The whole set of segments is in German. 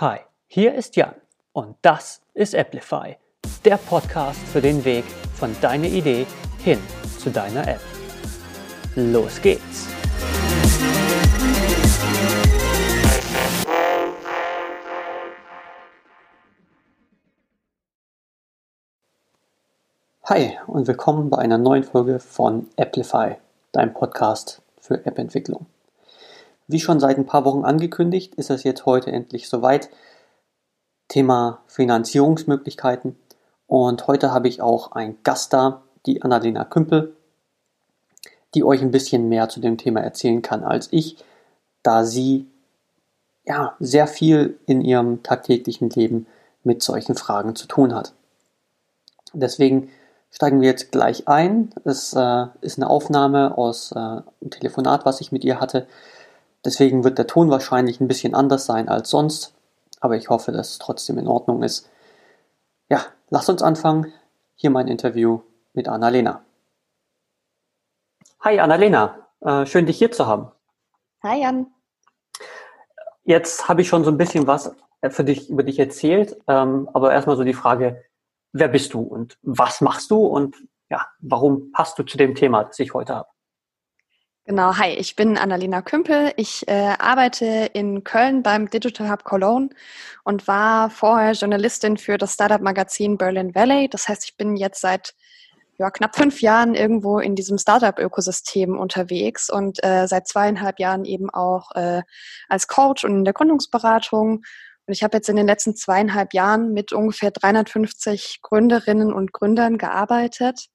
Hi, hier ist Jan und das ist Applify, der Podcast für den Weg von deiner Idee hin zu deiner App. Los geht's! Hi und willkommen bei einer neuen Folge von Applify, deinem Podcast für App-Entwicklung. Wie schon seit ein paar Wochen angekündigt, ist es jetzt heute endlich soweit. Thema Finanzierungsmöglichkeiten. Und heute habe ich auch einen Gast da, die Annalena Kümpel, die euch ein bisschen mehr zu dem Thema erzählen kann als ich, da sie ja sehr viel in ihrem tagtäglichen Leben mit solchen Fragen zu tun hat. Deswegen steigen wir jetzt gleich ein. Es äh, ist eine Aufnahme aus äh, einem Telefonat, was ich mit ihr hatte. Deswegen wird der Ton wahrscheinlich ein bisschen anders sein als sonst, aber ich hoffe, dass es trotzdem in Ordnung ist. Ja, lasst uns anfangen. Hier mein Interview mit Annalena. Hi Annalena, äh, schön dich hier zu haben. Hi Jan. Jetzt habe ich schon so ein bisschen was für dich über dich erzählt, ähm, aber erstmal so die Frage, wer bist du und was machst du und ja, warum passt du zu dem Thema, das ich heute habe? Genau, hi, ich bin Annalena Kümpel. Ich äh, arbeite in Köln beim Digital Hub Cologne und war vorher Journalistin für das Startup-Magazin Berlin Valley. Das heißt, ich bin jetzt seit ja, knapp fünf Jahren irgendwo in diesem Startup-Ökosystem unterwegs und äh, seit zweieinhalb Jahren eben auch äh, als Coach und in der Gründungsberatung. Und ich habe jetzt in den letzten zweieinhalb Jahren mit ungefähr 350 Gründerinnen und Gründern gearbeitet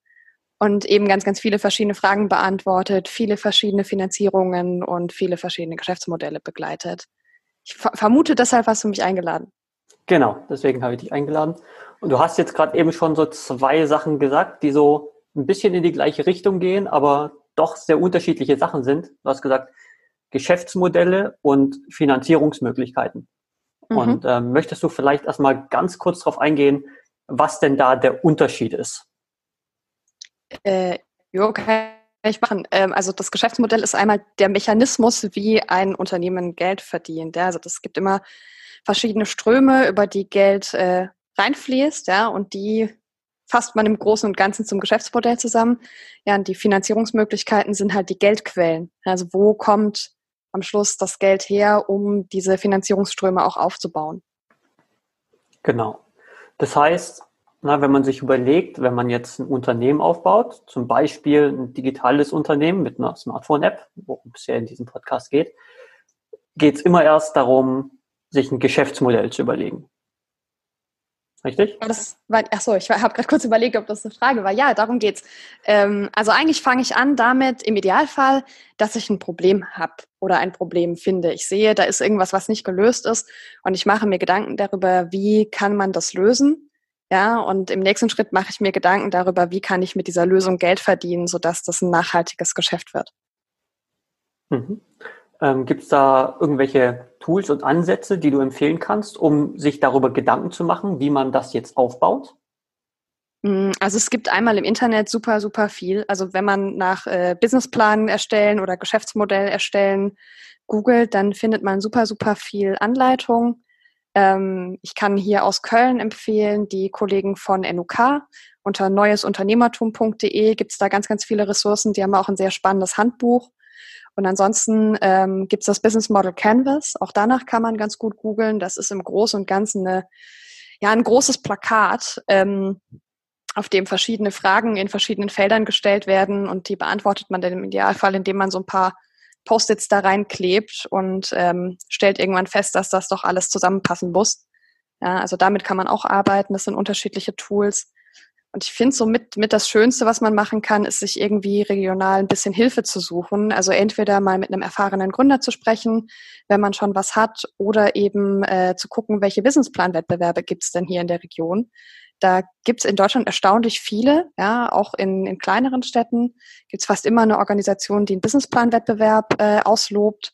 und eben ganz, ganz viele verschiedene Fragen beantwortet, viele verschiedene Finanzierungen und viele verschiedene Geschäftsmodelle begleitet. Ich vermute, deshalb hast du mich eingeladen. Genau, deswegen habe ich dich eingeladen. Und du hast jetzt gerade eben schon so zwei Sachen gesagt, die so ein bisschen in die gleiche Richtung gehen, aber doch sehr unterschiedliche Sachen sind. Du hast gesagt, Geschäftsmodelle und Finanzierungsmöglichkeiten. Mhm. Und ähm, möchtest du vielleicht erstmal ganz kurz darauf eingehen, was denn da der Unterschied ist? Äh, jo, kann ich machen. Ähm, also das Geschäftsmodell ist einmal der Mechanismus, wie ein Unternehmen Geld verdient. Ja? Also das gibt immer verschiedene Ströme, über die Geld äh, reinfließt, ja, und die fasst man im Großen und Ganzen zum Geschäftsmodell zusammen. Ja, und die Finanzierungsmöglichkeiten sind halt die Geldquellen. Also wo kommt am Schluss das Geld her, um diese Finanzierungsströme auch aufzubauen? Genau. Das heißt, na, wenn man sich überlegt, wenn man jetzt ein Unternehmen aufbaut, zum Beispiel ein digitales Unternehmen mit einer Smartphone-App, worum es ja in diesem Podcast geht, geht es immer erst darum, sich ein Geschäftsmodell zu überlegen. Richtig? Das war, achso, ich habe gerade kurz überlegt, ob das eine Frage war. Ja, darum geht's. Ähm, also eigentlich fange ich an damit, im Idealfall, dass ich ein Problem habe oder ein Problem finde. Ich sehe, da ist irgendwas, was nicht gelöst ist und ich mache mir Gedanken darüber, wie kann man das lösen ja, und im nächsten Schritt mache ich mir Gedanken darüber, wie kann ich mit dieser Lösung Geld verdienen, sodass das ein nachhaltiges Geschäft wird. Mhm. Ähm, Gibt es da irgendwelche Tools und Ansätze, die du empfehlen kannst, um sich darüber Gedanken zu machen, wie man das jetzt aufbaut? Mm, also es gibt einmal im Internet super, super viel. Also wenn man nach äh, Businessplan erstellen oder Geschäftsmodell erstellen googelt, dann findet man super, super viel Anleitung. Ähm, ich kann hier aus Köln empfehlen, die Kollegen von NUK. Unter neuesunternehmertum.de gibt es da ganz, ganz viele Ressourcen. Die haben auch ein sehr spannendes Handbuch. Und ansonsten ähm, gibt es das Business Model Canvas. Auch danach kann man ganz gut googeln. Das ist im Großen und Ganzen eine, ja, ein großes Plakat, ähm, auf dem verschiedene Fragen in verschiedenen Feldern gestellt werden und die beantwortet man dann im Idealfall, indem man so ein paar Post-its da reinklebt und ähm, stellt irgendwann fest, dass das doch alles zusammenpassen muss. Ja, also damit kann man auch arbeiten. Das sind unterschiedliche Tools. Und ich finde so mit, mit das Schönste, was man machen kann, ist sich irgendwie regional ein bisschen Hilfe zu suchen. Also entweder mal mit einem erfahrenen Gründer zu sprechen, wenn man schon was hat, oder eben äh, zu gucken, welche Businessplan-Wettbewerbe gibt es denn hier in der Region. Da gibt es in Deutschland erstaunlich viele, ja, auch in, in kleineren Städten gibt es fast immer eine Organisation, die einen Businessplan-Wettbewerb äh, auslobt.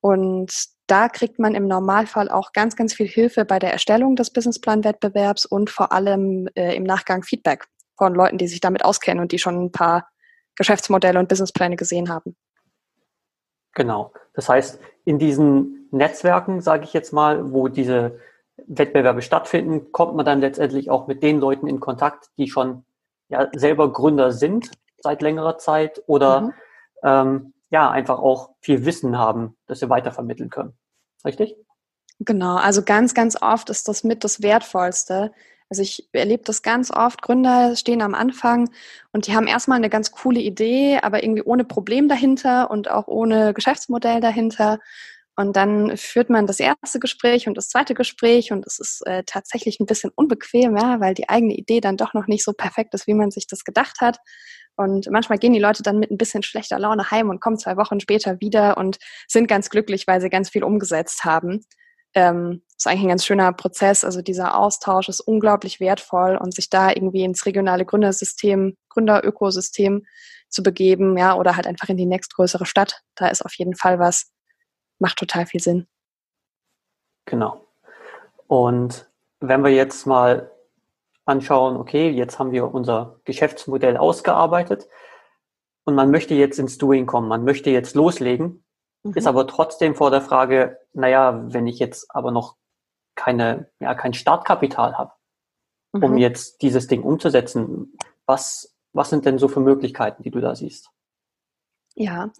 Und da kriegt man im Normalfall auch ganz, ganz viel Hilfe bei der Erstellung des Businessplan-Wettbewerbs und vor allem äh, im Nachgang Feedback von Leuten, die sich damit auskennen und die schon ein paar Geschäftsmodelle und Businesspläne gesehen haben. Genau. Das heißt, in diesen Netzwerken, sage ich jetzt mal, wo diese Wettbewerbe stattfinden, kommt man dann letztendlich auch mit den Leuten in Kontakt, die schon ja, selber Gründer sind seit längerer Zeit oder mhm. ähm, ja, einfach auch viel Wissen haben, das sie weitervermitteln können. Richtig? Genau, also ganz, ganz oft ist das mit das Wertvollste. Also ich erlebe das ganz oft, Gründer stehen am Anfang und die haben erstmal eine ganz coole Idee, aber irgendwie ohne Problem dahinter und auch ohne Geschäftsmodell dahinter. Und dann führt man das erste Gespräch und das zweite Gespräch und es ist äh, tatsächlich ein bisschen unbequem, ja, weil die eigene Idee dann doch noch nicht so perfekt ist, wie man sich das gedacht hat. Und manchmal gehen die Leute dann mit ein bisschen schlechter Laune heim und kommen zwei Wochen später wieder und sind ganz glücklich, weil sie ganz viel umgesetzt haben. Ähm, ist eigentlich ein ganz schöner Prozess. Also dieser Austausch ist unglaublich wertvoll und sich da irgendwie ins regionale Gründersystem, Gründerökosystem zu begeben, ja, oder halt einfach in die nächstgrößere Stadt. Da ist auf jeden Fall was, macht total viel Sinn. Genau. Und wenn wir jetzt mal anschauen, okay, jetzt haben wir unser Geschäftsmodell ausgearbeitet und man möchte jetzt ins Doing kommen, man möchte jetzt loslegen, mhm. ist aber trotzdem vor der Frage, naja, wenn ich jetzt aber noch keine, ja, kein Startkapital habe, mhm. um jetzt dieses Ding umzusetzen, was, was sind denn so für Möglichkeiten, die du da siehst? Ja,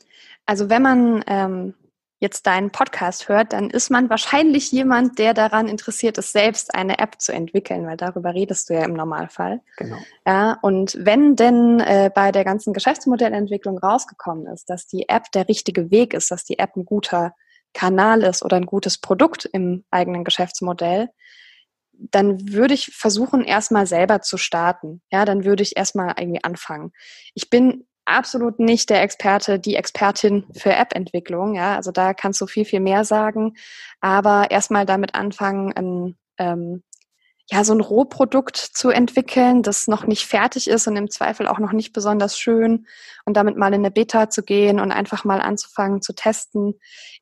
also wenn man ähm, jetzt deinen Podcast hört, dann ist man wahrscheinlich jemand, der daran interessiert ist, selbst eine App zu entwickeln, weil darüber redest du ja im Normalfall. Genau. Ja, und wenn denn äh, bei der ganzen Geschäftsmodellentwicklung rausgekommen ist, dass die App der richtige Weg ist, dass die App ein guter Kanal ist oder ein gutes Produkt im eigenen Geschäftsmodell, dann würde ich versuchen, erstmal selber zu starten. Ja, dann würde ich erstmal irgendwie anfangen. Ich bin absolut nicht der Experte, die Expertin für App-Entwicklung. Ja, also da kannst du viel, viel mehr sagen. Aber erstmal damit anfangen, ein, ähm, ja, so ein Rohprodukt zu entwickeln, das noch nicht fertig ist und im Zweifel auch noch nicht besonders schön und damit mal in eine Beta zu gehen und einfach mal anzufangen zu testen.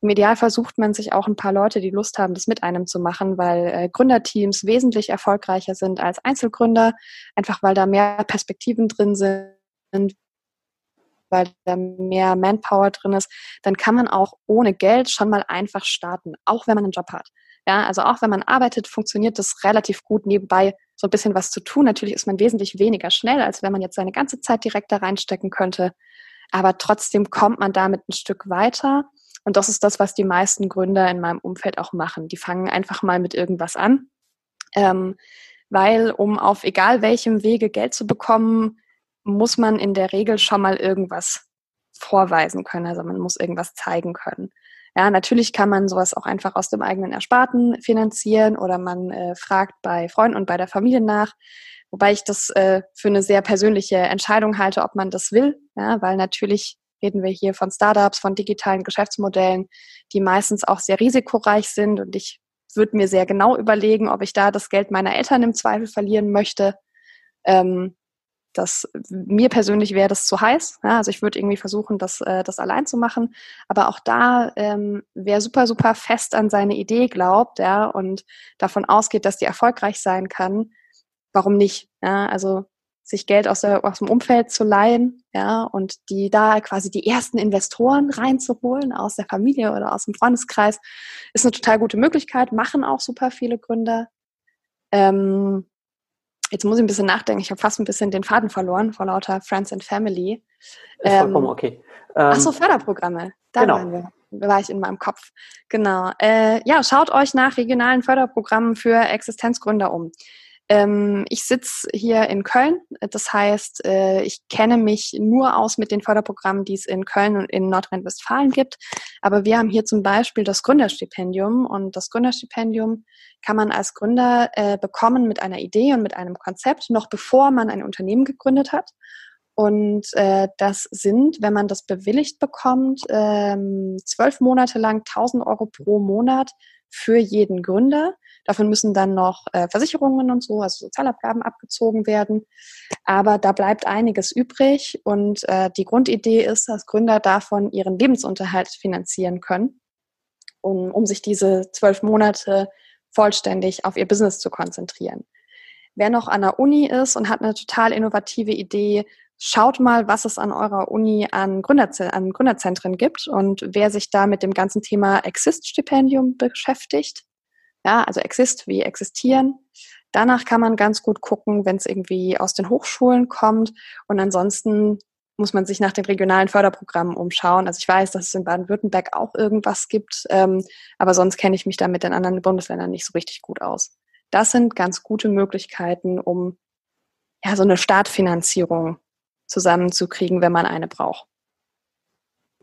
Im Ideal versucht man sich auch ein paar Leute, die Lust haben, das mit einem zu machen, weil äh, Gründerteams wesentlich erfolgreicher sind als Einzelgründer, einfach weil da mehr Perspektiven drin sind, weil da mehr Manpower drin ist, dann kann man auch ohne Geld schon mal einfach starten, auch wenn man einen Job hat. Ja, also auch wenn man arbeitet, funktioniert das relativ gut nebenbei so ein bisschen was zu tun. Natürlich ist man wesentlich weniger schnell, als wenn man jetzt seine ganze Zeit direkt da reinstecken könnte. Aber trotzdem kommt man damit ein Stück weiter. Und das ist das, was die meisten Gründer in meinem Umfeld auch machen. Die fangen einfach mal mit irgendwas an. Ähm, weil um auf egal welchem Wege Geld zu bekommen, muss man in der Regel schon mal irgendwas vorweisen können. Also man muss irgendwas zeigen können. Ja, natürlich kann man sowas auch einfach aus dem eigenen Ersparten finanzieren oder man äh, fragt bei Freunden und bei der Familie nach. Wobei ich das äh, für eine sehr persönliche Entscheidung halte, ob man das will. Ja, weil natürlich reden wir hier von Startups, von digitalen Geschäftsmodellen, die meistens auch sehr risikoreich sind. Und ich würde mir sehr genau überlegen, ob ich da das Geld meiner Eltern im Zweifel verlieren möchte. Ähm, das, mir persönlich wäre das zu heiß. Ja, also ich würde irgendwie versuchen, das, äh, das allein zu machen. Aber auch da, ähm, wer super, super fest an seine Idee glaubt, ja, und davon ausgeht, dass die erfolgreich sein kann, warum nicht? Ja, also sich Geld aus, der, aus dem Umfeld zu leihen, ja, und die da quasi die ersten Investoren reinzuholen aus der Familie oder aus dem Freundeskreis, ist eine total gute Möglichkeit, machen auch super viele Gründer. Ähm, Jetzt muss ich ein bisschen nachdenken. Ich habe fast ein bisschen den Faden verloren vor lauter Friends and Family. Ist ähm, vollkommen okay. Ähm, ach so, Förderprogramme. Da genau. waren wir. War ich in meinem Kopf. Genau. Äh, ja, schaut euch nach regionalen Förderprogrammen für Existenzgründer um. Ähm, ich sitze hier in Köln. Das heißt, äh, ich kenne mich nur aus mit den Förderprogrammen, die es in Köln und in Nordrhein-Westfalen gibt. Aber wir haben hier zum Beispiel das Gründerstipendium. Und das Gründerstipendium kann man als Gründer äh, bekommen mit einer Idee und mit einem Konzept, noch bevor man ein Unternehmen gegründet hat. Und äh, das sind, wenn man das bewilligt bekommt, ähm, zwölf Monate lang 1000 Euro pro Monat für jeden Gründer. Davon müssen dann noch äh, Versicherungen und so, also Sozialabgaben abgezogen werden. Aber da bleibt einiges übrig und äh, die Grundidee ist, dass Gründer davon ihren Lebensunterhalt finanzieren können, um, um sich diese zwölf Monate vollständig auf ihr Business zu konzentrieren. Wer noch an der Uni ist und hat eine total innovative Idee, schaut mal, was es an eurer Uni an, Gründerze an Gründerzentren gibt und wer sich da mit dem ganzen Thema Exist-Stipendium beschäftigt. Ja, also Exist wie existieren. Danach kann man ganz gut gucken, wenn es irgendwie aus den Hochschulen kommt. Und ansonsten muss man sich nach den regionalen Förderprogrammen umschauen. Also ich weiß, dass es in Baden-Württemberg auch irgendwas gibt, ähm, aber sonst kenne ich mich da mit den anderen Bundesländern nicht so richtig gut aus. Das sind ganz gute Möglichkeiten, um ja so eine Startfinanzierung zusammenzukriegen, wenn man eine braucht.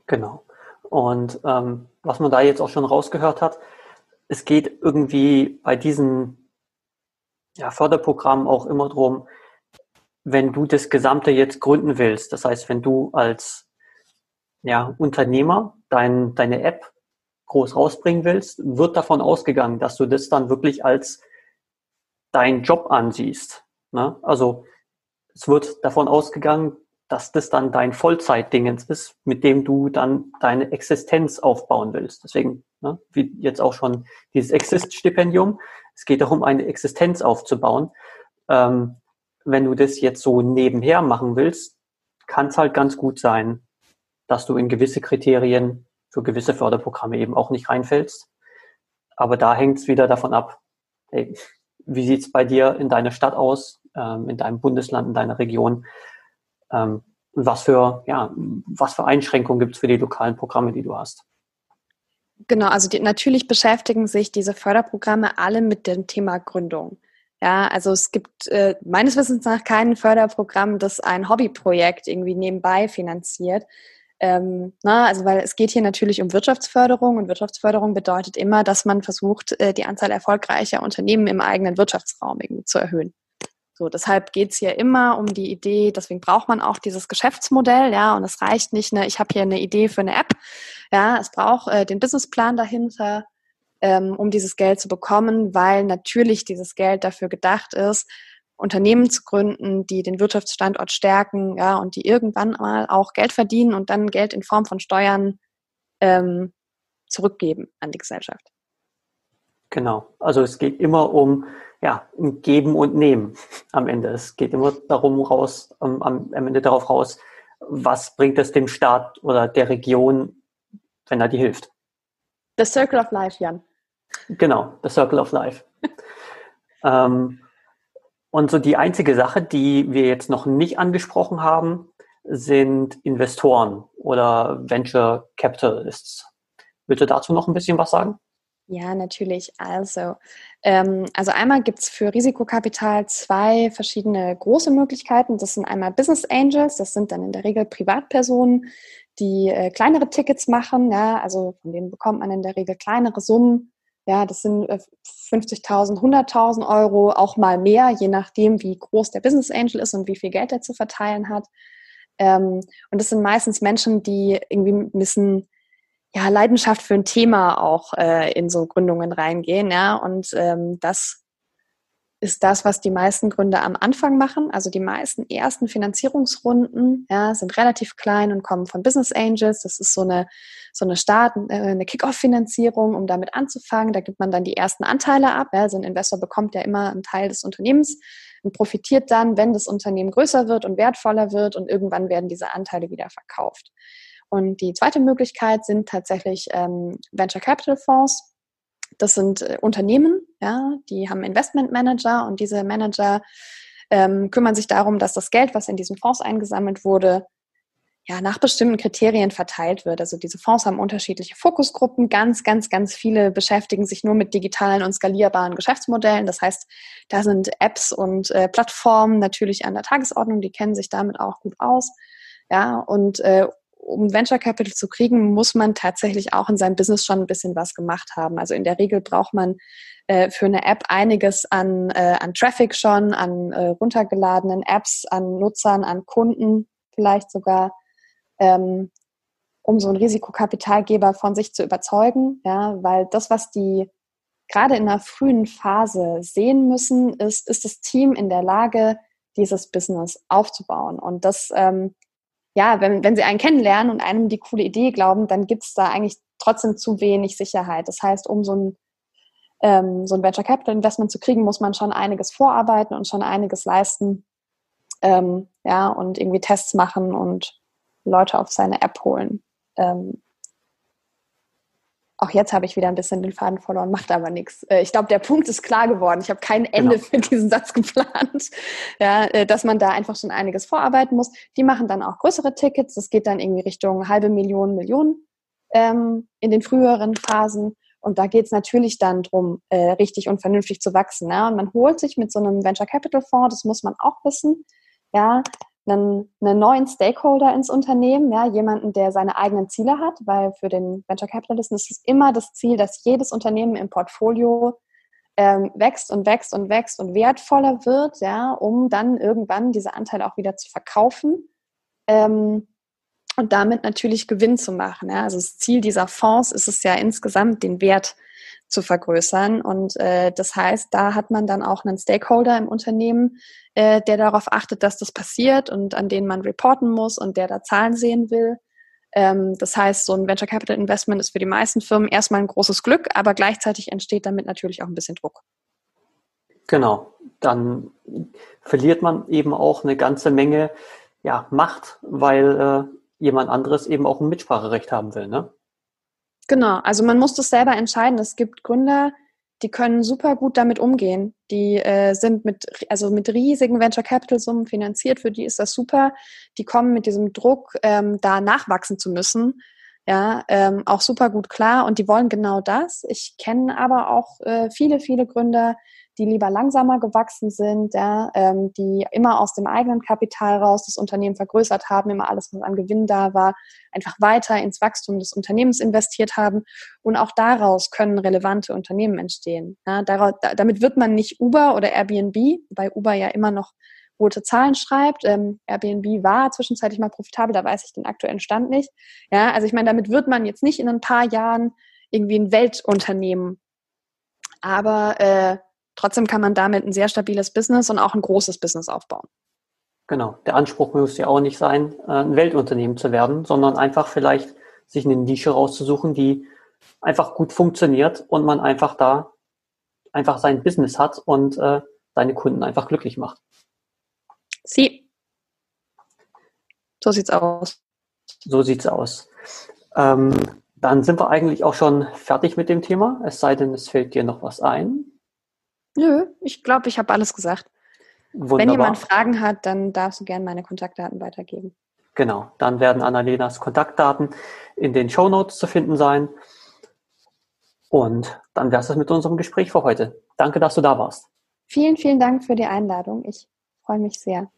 Genau. Und ähm, was man da jetzt auch schon rausgehört hat, es geht irgendwie bei diesen ja, Förderprogrammen auch immer darum, wenn du das Gesamte jetzt gründen willst, das heißt, wenn du als ja, Unternehmer dein, deine App groß rausbringen willst, wird davon ausgegangen, dass du das dann wirklich als dein Job ansiehst. Ne? Also es wird davon ausgegangen, dass das dann dein Vollzeitdingens ist, mit dem du dann deine Existenz aufbauen willst. Deswegen, ne, wie jetzt auch schon dieses Exist-Stipendium, es geht darum, eine Existenz aufzubauen. Ähm, wenn du das jetzt so nebenher machen willst, kann es halt ganz gut sein, dass du in gewisse Kriterien für gewisse Förderprogramme eben auch nicht reinfällst. Aber da hängt es wieder davon ab, hey, wie es bei dir in deiner Stadt aus, ähm, in deinem Bundesland, in deiner Region? Ähm, was für, ja, was für Einschränkungen gibt es für die lokalen Programme, die du hast? Genau, also die, natürlich beschäftigen sich diese Förderprogramme alle mit dem Thema Gründung. Ja, also es gibt äh, meines Wissens nach kein Förderprogramm, das ein Hobbyprojekt irgendwie nebenbei finanziert. Ähm, na, also weil es geht hier natürlich um Wirtschaftsförderung und Wirtschaftsförderung bedeutet immer, dass man versucht, äh, die Anzahl erfolgreicher Unternehmen im eigenen Wirtschaftsraum irgendwie zu erhöhen. So, deshalb geht's hier immer um die Idee, deswegen braucht man auch dieses Geschäftsmodell, ja, und es reicht nicht, ne, ich habe hier eine Idee für eine App, ja, es braucht äh, den Businessplan dahinter, ähm, um dieses Geld zu bekommen, weil natürlich dieses Geld dafür gedacht ist, Unternehmen zu gründen, die den Wirtschaftsstandort stärken, ja, und die irgendwann mal auch Geld verdienen und dann Geld in Form von Steuern ähm, zurückgeben an die Gesellschaft. Genau. Also es geht immer um ja, ein Geben und Nehmen am Ende. Es geht immer darum raus, am, am Ende darauf raus, was bringt es dem Staat oder der Region, wenn er die hilft. The Circle of Life, Jan. Genau, The Circle of Life. ähm, und so die einzige Sache, die wir jetzt noch nicht angesprochen haben, sind Investoren oder Venture Capitalists. Willst du dazu noch ein bisschen was sagen? Ja, natürlich. Also, ähm, also einmal gibt es für Risikokapital zwei verschiedene große Möglichkeiten. Das sind einmal Business Angels, das sind dann in der Regel Privatpersonen, die äh, kleinere Tickets machen. Ja, also von denen bekommt man in der Regel kleinere Summen. Ja, das sind äh, 50.000, 100.000 Euro, auch mal mehr, je nachdem, wie groß der Business Angel ist und wie viel Geld er zu verteilen hat. Ähm, und das sind meistens Menschen, die irgendwie ein bisschen ja, Leidenschaft für ein Thema auch äh, in so Gründungen reingehen, ja. Und ähm, das ist das, was die meisten Gründer am Anfang machen. Also die meisten ersten Finanzierungsrunden ja, sind relativ klein und kommen von Business Angels. Das ist so eine, so eine Start, äh, eine Kick-Off-Finanzierung, um damit anzufangen. Da gibt man dann die ersten Anteile ab. Ja. Also ein Investor bekommt ja immer einen Teil des Unternehmens und profitiert dann, wenn das Unternehmen größer wird und wertvoller wird und irgendwann werden diese Anteile wieder verkauft. Und die zweite Möglichkeit sind tatsächlich ähm, Venture Capital Fonds. Das sind äh, Unternehmen, ja, die haben Investment Manager und diese Manager ähm, kümmern sich darum, dass das Geld, was in diesen Fonds eingesammelt wurde, ja, nach bestimmten Kriterien verteilt wird. Also diese Fonds haben unterschiedliche Fokusgruppen. Ganz, ganz, ganz viele beschäftigen sich nur mit digitalen und skalierbaren Geschäftsmodellen. Das heißt, da sind Apps und äh, Plattformen natürlich an der Tagesordnung. Die kennen sich damit auch gut aus. Ja, und äh, um Venture Capital zu kriegen, muss man tatsächlich auch in seinem Business schon ein bisschen was gemacht haben. Also in der Regel braucht man äh, für eine App einiges an, äh, an Traffic schon, an äh, runtergeladenen Apps, an Nutzern, an Kunden vielleicht sogar, ähm, um so einen Risikokapitalgeber von sich zu überzeugen. Ja, weil das, was die gerade in einer frühen Phase sehen müssen, ist, ist das Team in der Lage, dieses Business aufzubauen. Und das ähm, ja, wenn, wenn sie einen kennenlernen und einem die coole Idee glauben, dann gibt es da eigentlich trotzdem zu wenig Sicherheit. Das heißt, um so ein, ähm, so ein Venture Capital Investment zu kriegen, muss man schon einiges vorarbeiten und schon einiges leisten. ähm, ja, und irgendwie Tests machen und Leute auf seine App holen. Ähm, auch jetzt habe ich wieder ein bisschen den Faden verloren, macht aber nichts. Äh, ich glaube, der Punkt ist klar geworden. Ich habe kein Ende genau. für diesen Satz geplant. Ja, äh, dass man da einfach schon einiges vorarbeiten muss. Die machen dann auch größere Tickets. Das geht dann irgendwie Richtung halbe Million, Millionen ähm, in den früheren Phasen. Und da geht es natürlich dann darum, äh, richtig und vernünftig zu wachsen. Ja? Und man holt sich mit so einem Venture Capital Fonds, das muss man auch wissen, ja, einen, einen neuen Stakeholder ins Unternehmen, ja, jemanden, der seine eigenen Ziele hat, weil für den Venture Capitalisten ist es immer das Ziel, dass jedes Unternehmen im Portfolio ähm, wächst und wächst und wächst und wertvoller wird, ja, um dann irgendwann diese Anteile auch wieder zu verkaufen. Ähm, und damit natürlich Gewinn zu machen. Ja. Also das Ziel dieser Fonds ist es ja insgesamt, den Wert zu vergrößern. Und äh, das heißt, da hat man dann auch einen Stakeholder im Unternehmen, äh, der darauf achtet, dass das passiert und an den man reporten muss und der da Zahlen sehen will. Ähm, das heißt, so ein Venture Capital Investment ist für die meisten Firmen erstmal ein großes Glück, aber gleichzeitig entsteht damit natürlich auch ein bisschen Druck. Genau, dann verliert man eben auch eine ganze Menge ja, Macht, weil äh, jemand anderes eben auch ein Mitspracherecht haben will. Ne? Genau, also man muss das selber entscheiden. Es gibt Gründer, die können super gut damit umgehen. Die äh, sind mit, also mit riesigen Venture Capital Summen finanziert, für die ist das super. Die kommen mit diesem Druck, ähm, da nachwachsen zu müssen, ja, ähm, auch super gut klar und die wollen genau das. Ich kenne aber auch äh, viele, viele Gründer, die lieber langsamer gewachsen sind, ja, ähm, die immer aus dem eigenen Kapital raus das Unternehmen vergrößert haben, immer alles, was an Gewinn da war, einfach weiter ins Wachstum des Unternehmens investiert haben. Und auch daraus können relevante Unternehmen entstehen. Ja, daraus, da, damit wird man nicht Uber oder Airbnb, weil Uber ja immer noch rote Zahlen schreibt. Ähm, Airbnb war zwischenzeitlich mal profitabel, da weiß ich den aktuellen Stand nicht. Ja, also ich meine, damit wird man jetzt nicht in ein paar Jahren irgendwie ein Weltunternehmen. Aber äh, Trotzdem kann man damit ein sehr stabiles Business und auch ein großes Business aufbauen. Genau. Der Anspruch muss ja auch nicht sein, äh, ein Weltunternehmen zu werden, sondern einfach vielleicht sich eine Nische rauszusuchen, die einfach gut funktioniert und man einfach da einfach sein Business hat und äh, seine Kunden einfach glücklich macht. Sie. So sieht's aus. So sieht's aus. Ähm, dann sind wir eigentlich auch schon fertig mit dem Thema, es sei denn, es fällt dir noch was ein. Nö, ich glaube, ich habe alles gesagt. Wunderbar. Wenn jemand Fragen hat, dann darfst du gerne meine Kontaktdaten weitergeben. Genau, dann werden Annalenas Kontaktdaten in den Show Notes zu finden sein. Und dann wäre es mit unserem Gespräch für heute. Danke, dass du da warst. Vielen, vielen Dank für die Einladung. Ich freue mich sehr.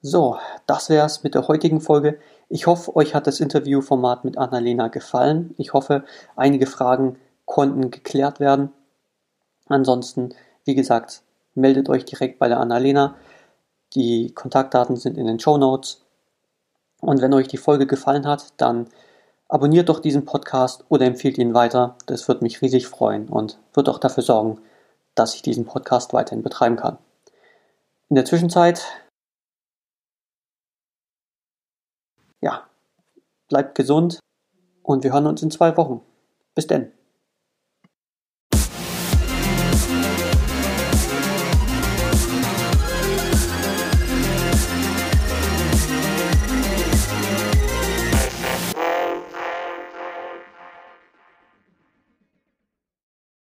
So, das wäre es mit der heutigen Folge. Ich hoffe, euch hat das Interviewformat mit Annalena gefallen. Ich hoffe, einige Fragen konnten geklärt werden. Ansonsten, wie gesagt, meldet euch direkt bei der Annalena. Die Kontaktdaten sind in den Show Notes. Und wenn euch die Folge gefallen hat, dann abonniert doch diesen Podcast oder empfiehlt ihn weiter. Das wird mich riesig freuen und wird auch dafür sorgen, dass ich diesen Podcast weiterhin betreiben kann. In der Zwischenzeit, ja, bleibt gesund und wir hören uns in zwei Wochen. Bis denn.